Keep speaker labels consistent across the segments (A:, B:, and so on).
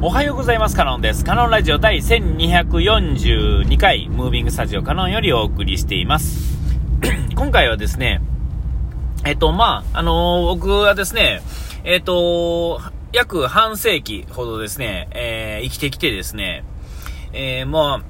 A: おはようございます。カノンです。カノンラジオ第1242回、ムービングスタジオカノンよりお送りしています。今回はですね、えっと、まあ、あのー、僕はですね、えっと、約半世紀ほどですね、えー、生きてきてですね、えー、ま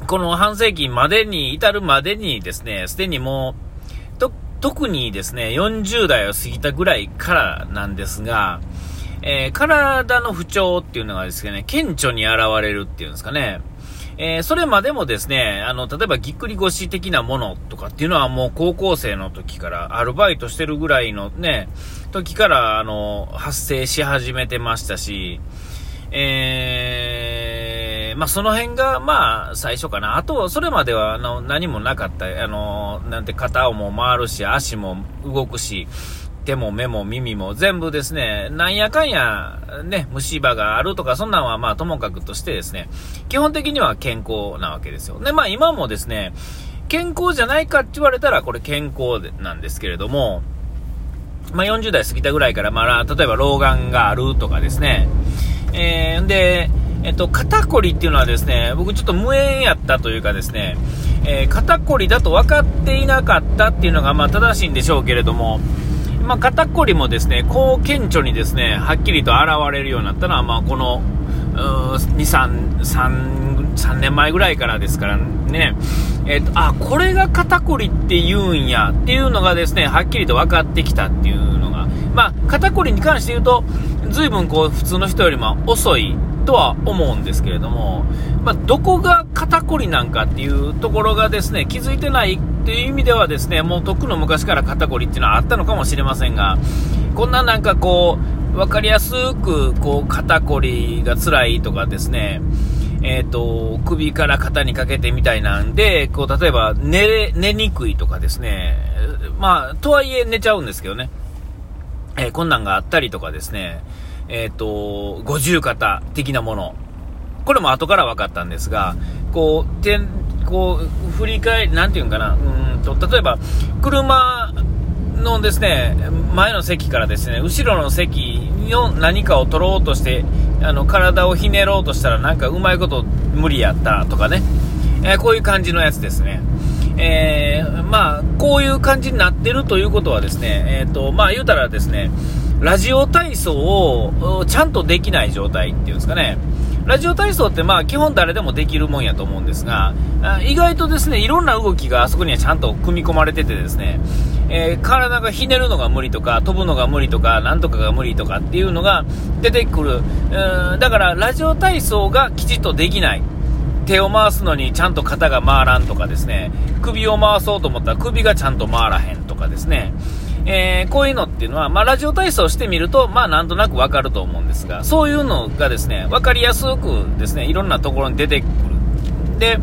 A: あ、この半世紀までに、至るまでにですね、すでにもう、と、特にですね、40代を過ぎたぐらいからなんですが、えー、体の不調っていうのがですね、顕著に現れるっていうんですかね。えー、それまでもですね、あの、例えばぎっくり腰的なものとかっていうのはもう高校生の時からアルバイトしてるぐらいのね、時からあの、発生し始めてましたし、えー、まあ、その辺が、まあ、最初かな。あと、それまでは、あの、何もなかった。あの、なんて、肩をも回るし、足も動くし、手も目も耳も全部ですね、なんやかんや、ね、虫歯があるとか、そんなんはまあともかくとしてですね、基本的には健康なわけですよ。で、まあ今もですね、健康じゃないかって言われたらこれ健康なんですけれども、まあ40代過ぎたぐらいから、まあ例えば老眼があるとかですね、えー、で、えっと、肩こりっていうのはですね、僕ちょっと無縁やったというかですね、えー、肩こりだと分かっていなかったっていうのがまあ正しいんでしょうけれども、まあ、肩こりもですね、こう顕著にですね、はっきりと現れるようになったのは、まあ、この、2、3、3、3年前ぐらいからですからね、えっ、ー、と、あ、これが肩こりって言うんやっていうのがですね、はっきりと分かってきたっていうのが、まあ、肩こりに関して言うと、随分こう、普通の人よりも遅いとは思うんですけれども、まあ、どこが肩こりなんかっていうところがですね、気づいてないっていう意味ではですね、もうとっくの昔から肩こりっていうのはあったのかもしれませんが、こんななんかこう、分かりやすく、こう、肩こりが辛いとかですね、え、と、首から肩にかけてみたいなんで、こう、例えば寝、寝にくいとかですね、まあ、とはいえ寝ちゃうんですけどね、えー、こんなんがあったりとかですね、えっ、ー、と、五十肩的なもの。これも後から分かったんですが、こう、てんこう、振り返り、なんていうんかな、うんと、例えば、車のですね、前の席からですね、後ろの席の何かを取ろうとして、あの、体をひねろうとしたら、なんかうまいこと無理やったとかね、えー、こういう感じのやつですね。えー、まあ、こういう感じになってるということはですね、えっ、ー、と、まあ言うたらですね、ラジオ体操をちゃんとできない状態っていうんですかね。ラジオ体操ってまあ基本誰でもできるもんやと思うんですが、意外とですね、いろんな動きがあそこにはちゃんと組み込まれててですね、えー、体がひねるのが無理とか、飛ぶのが無理とか、なんとかが無理とかっていうのが出てくる。だからラジオ体操がきちっとできない。手を回すのにちゃんと肩が回らんとかですね、首を回そうと思ったら首がちゃんと回らへんとかですね、えー、こういうのっていうのは、まあ、ラジオ体操してみると、まあ、なんとなくわかると思うんですが、そういうのがですね、わかりやすくですね、いろんなところに出てくる。で、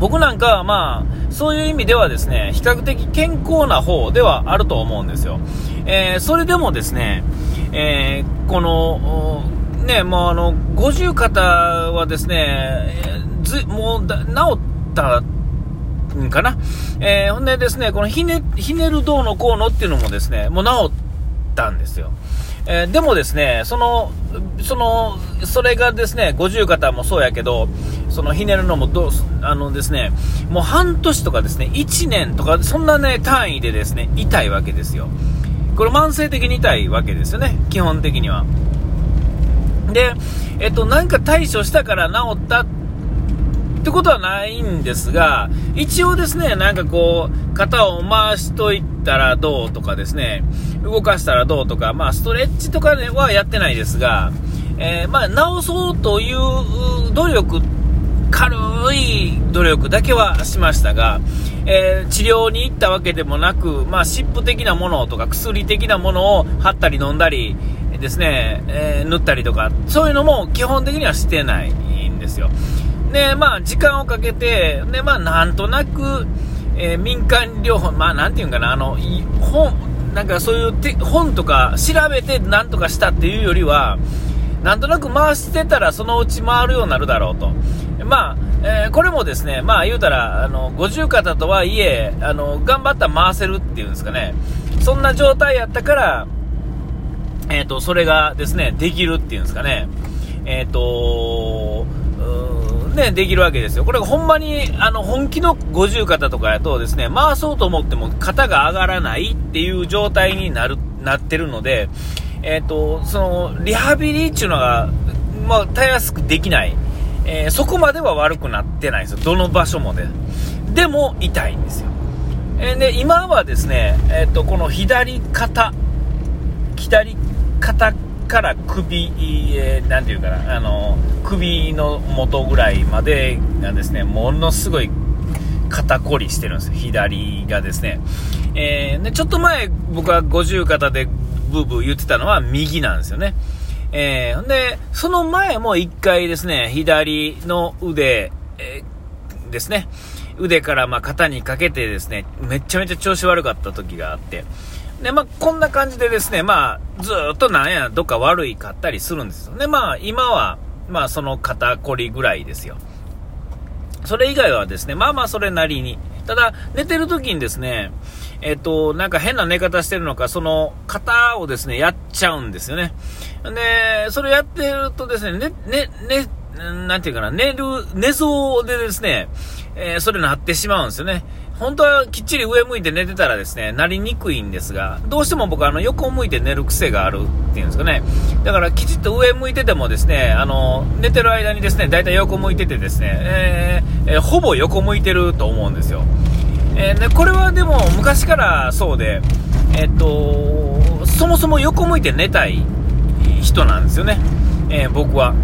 A: 僕なんかはまあ、そういう意味ではですね、比較的健康な方ではあると思うんですよ。えー、それでもですね、えー、この、ね、もうあの、五十肩はですね、ずもう治ったんかな？えー、ほんでですね、このひね、ひねるどうのこうのっていうのもですね、もう治ったんですよ。えー、でもですね、その、その、それがですね、五十肩もそうやけど、そのひねるのもどう、あのですね、もう半年とかですね、1年とか、そんなね、単位でですね、痛いわけですよ。これ慢性的に痛いわけですよね、基本的には。で、えっと、なんか対処したから治ったってことはないんですが、一応ですね、なんかこう、肩を回しといたらどうとかですね、動かしたらどうとか、まあ、ストレッチとかではやってないですが、えー、まあ、治そうという努力、軽い努力だけはしましたが、えー、治療に行ったわけでもなく、まあ、湿布的なものとか薬的なものを貼ったり飲んだりですね、えー、塗ったりとか、そういうのも基本的にはしてないんですよ。で、まあ、時間をかけて、で、まあ、なんとなく、えー、民間療法、まあ、なんていうんかな、あの、本、なんかそういう本とか調べてなんとかしたっていうよりは、なんとなく回してたらそのうち回るようになるだろうと。まあ、えー、これもですね、まあ言うたら、あの、五十肩とはいえ、あの、頑張ったら回せるっていうんですかね。そんな状態やったから、えっ、ー、と、それがですね、できるっていうんですかね。えっ、ー、とね、できるわけですよ。これほんまに、あの、本気の五十肩とかやとですね、回そうと思っても肩が上がらないっていう状態になる、なってるので、えっ、ー、と、その、リハビリっていうのが、まあ、たやすくできない。えー、そこまでは悪くなってないんですよ。どの場所もで。でも、痛いんですよ。えー、で、今はですね、えっ、と、この左肩、左肩から首、えー、ていうかな、あの、首の元ぐらいまでがですね、ものすごい肩こりしてるんです。左がですね。えー、で、ちょっと前僕は五十肩でブーブー言ってたのは右なんですよね。えー、で、その前も一回ですね、左の腕、えー、ですね、腕からま肩にかけてですね、めちゃめちゃ調子悪かった時があって、で、まあ、こんな感じでですね、まあ、ずっとなんや、どっか悪いかったりするんですよ。で、まあ、今は、まあ、その肩こりぐらいですよ。それ以外はですね、まあまあ、それなりに。ただ、寝てる時にですね、えっと、なんか変な寝方してるのか、その、肩をですね、やっちゃうんですよね。で、それやってるとですね、ね、ね、ね、なんていうかな、寝る、寝相でですね、えー、それなってしまうんですよね。本当はきっちり上向いて寝てたらですね、なりにくいんですが、どうしても僕はあの横向いて寝る癖があるっていうんですかね。だからきちっと上向いててもですね、あの、寝てる間にですね、だいたい横向いててですね、えー、えー、ほぼ横向いてると思うんですよ。えー、で、これはでも昔からそうで、えっと、そもそも横向いて寝たい人なんですよね。え僕は。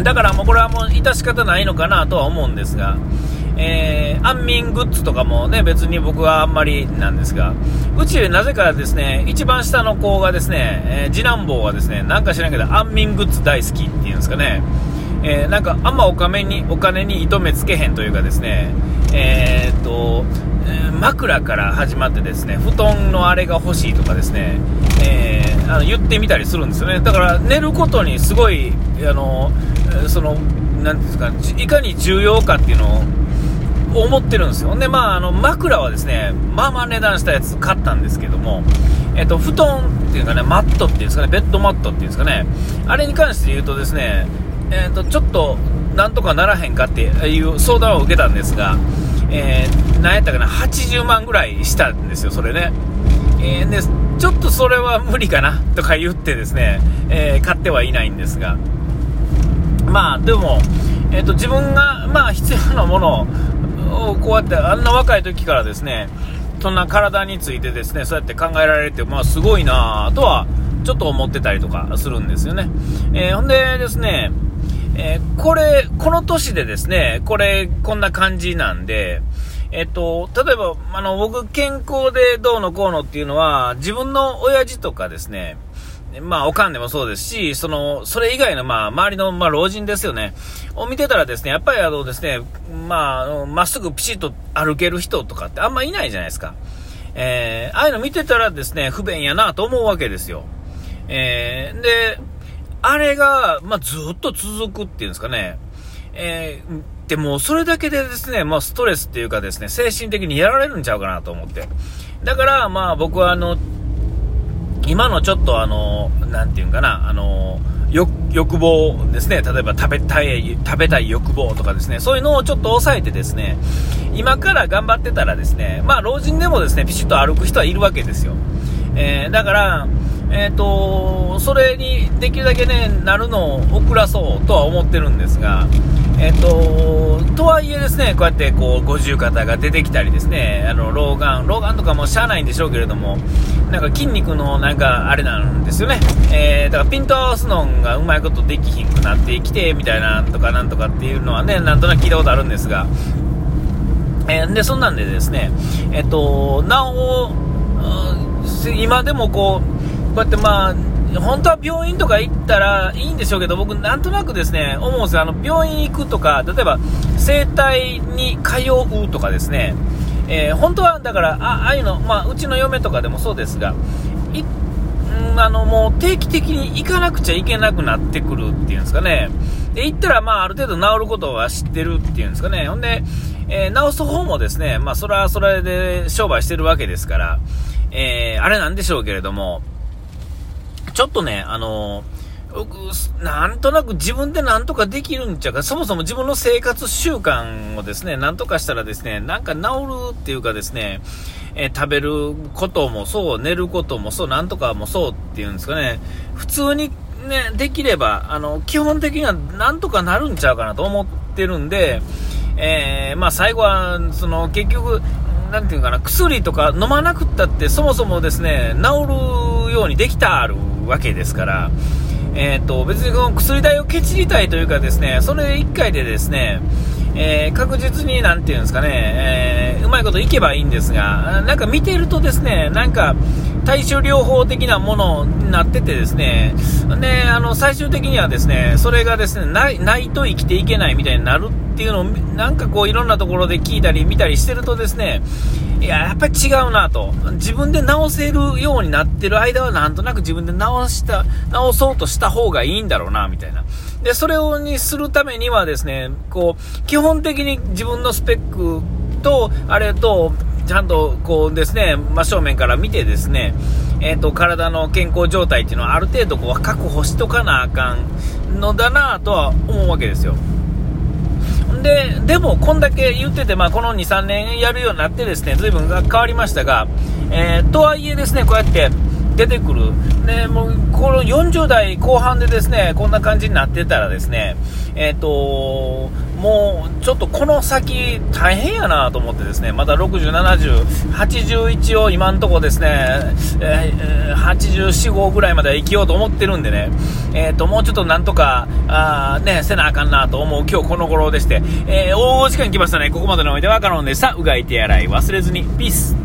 A: だからもうこれはもう致し方ないのかなとは思うんですが、えー、安眠グッズとかもね、別に僕はあんまりなんですが、うちなぜかですね、一番下の子がですね、えー、次男坊はですね、なんか知らんけど安眠グッズ大好きっていうんですかね、えー、なんかあんまお金に、お金に糸目つけへんというかですね、えー、っと、枕から始まってですね、布団のあれが欲しいとかですね、えあの言ってみたりするんですよね。だから寝ることにすごい、あの、その、なんですか、いかに重要かっていうのを思ってるんですよ。で、まあ、あの、枕はですね、まあまあ値段したやつ買ったんですけども、えっと、布団っていうかね、マットっていうんですかね、ベッドマットっていうんですかね、あれに関して言うとですね、えっと、ちょっと、なんとかならへんかっていう相談を受けたんですが、えー、何やったかな、80万ぐらいしたんですよ、それね。えー、で、ちょっとそれは無理かな、とか言ってですね、えー、買ってはいないんですが、まあ、でも、えっ、と、自分が、まあ、必要なものを、こうやってあんな若い時からですねそんな体についてですねそうやって考えられて、まあ、すごいなとはちょっと思ってたりとかするんですよね。えー、ほんでですね、えー、これ、この年でですね、これ、こんな感じなんで、えっと、例えば、あの、僕、健康でどうのこうのっていうのは、自分の親父とかですね、まあ、おかんでもそうですし、その、それ以外の、まあ、周りの、まあ、老人ですよね。を見てたらですね、やっぱりあのですね、まあ、まっすぐピシッと歩ける人とかってあんまいないじゃないですか。えー、ああいうの見てたらですね、不便やなと思うわけですよ。えー、で、あれが、まあ、ずっと続くっていうんですかね。えー、でも、それだけでですね、まあ、ストレスっていうかですね、精神的にやられるんちゃうかなと思って。だから、まあ、僕はあの、今のちょっとあの、なていうんかな、あの、欲望ですね、例えば食べたい、食べたい欲望とかですね、そういうのをちょっと抑えてですね、今から頑張ってたらですね、まあ老人でもですね、ピシッと歩く人はいるわけですよ。えー、だから、えっ、ー、と、それにできるだけね、なるのを遅らそうとは思ってるんですが、えっ、ー、と、とはいえですね、こうやってこう、五十肩が出てきたりですね、あの、老眼、老眼とかもしゃあないんでしょうけれども、なんか筋肉のなんかあれなんですよね。えー、だからピント合わすのがうまいことできひんくなってきて、みたいなとかなんとかっていうのはね、なんとなく聞いたことあるんですが、え、で、そんなんでですね、えっ、と、なお、今でもこう、こうやってまあ、本当は病院とか行ったらいいんでしょうけど、僕なんとなくですね、思うんです。あの、病院行くとか、例えば、整体に通うとかですね、えー、本当は、だから、あああいうの、まあ、うちの嫁とかでもそうですが、いあの、もう定期的に行かなくちゃいけなくなってくるっていうんですかね。で、行ったら、まあ、ある程度治ることは知ってるっていうんですかね。ほんで、えー、治す方もですね、まあ、それはそれで商売してるわけですから、えー、あれなんでしょうけれども、ちょっとね、あの僕、なんとなく自分でなんとかできるんちゃうか、そもそも自分の生活習慣をですね、なんとかしたらですね、なんか治るっていうかですね、えー、食べることもそう、寝ることもそう、なんとかもそうっていうんですかね、普通にね、できれば、あの、基本的にはなんとかなるんちゃうかなと思ってるんで、えー、まあ最後は、その、結局、なんていうかな、薬とか飲まなくったって、そもそもですね、治るようにできたあるわけですから、えーと、別にこの薬代をけちりたいというかですね、それ1回でですね、えー、確実に何て言うんですかね、えー、まいこといけばいいんですが、なんか見てるとですね、なんか対処療法的なものになっててですね、で、あの、最終的にはですね、それがですね、ない、ないと生きていけないみたいになるっていうのを、なんかこういろんなところで聞いたり見たりしてるとですね、いや、やっぱり違うなと。自分で直せるようになってる間はなんとなく自分で直した、直そうとした方がいいんだろうな、みたいな。で、それをにするためにはですね、こう、基本的に自分のスペックと、あれと、ちゃんとこうですね、真正面から見てですね、えっ、ー、と、体の健康状態っていうのはある程度こう確保しとかなあかんのだなとは思うわけですよ。で、でも、こんだけ言ってて、まあ、この2、3年やるようになってですね、随分変わりましたが、えー、とはいえですね、こうやって、出てくる。で、もう、この40代後半でですね、こんな感じになってたらですね、えっ、ー、と、もう、ちょっとこの先、大変やなと思ってですね、まだ60、70、81を今んとこですね、えー、84、5ぐらいまでは生きようと思ってるんでね、え、ー、と、もうちょっとなんとか、あね、せなあかんなと思う今日この頃でして、えー、大時間来ましたね。ここまでのおいではカノンでした。うがい手洗い忘れずに。ピース。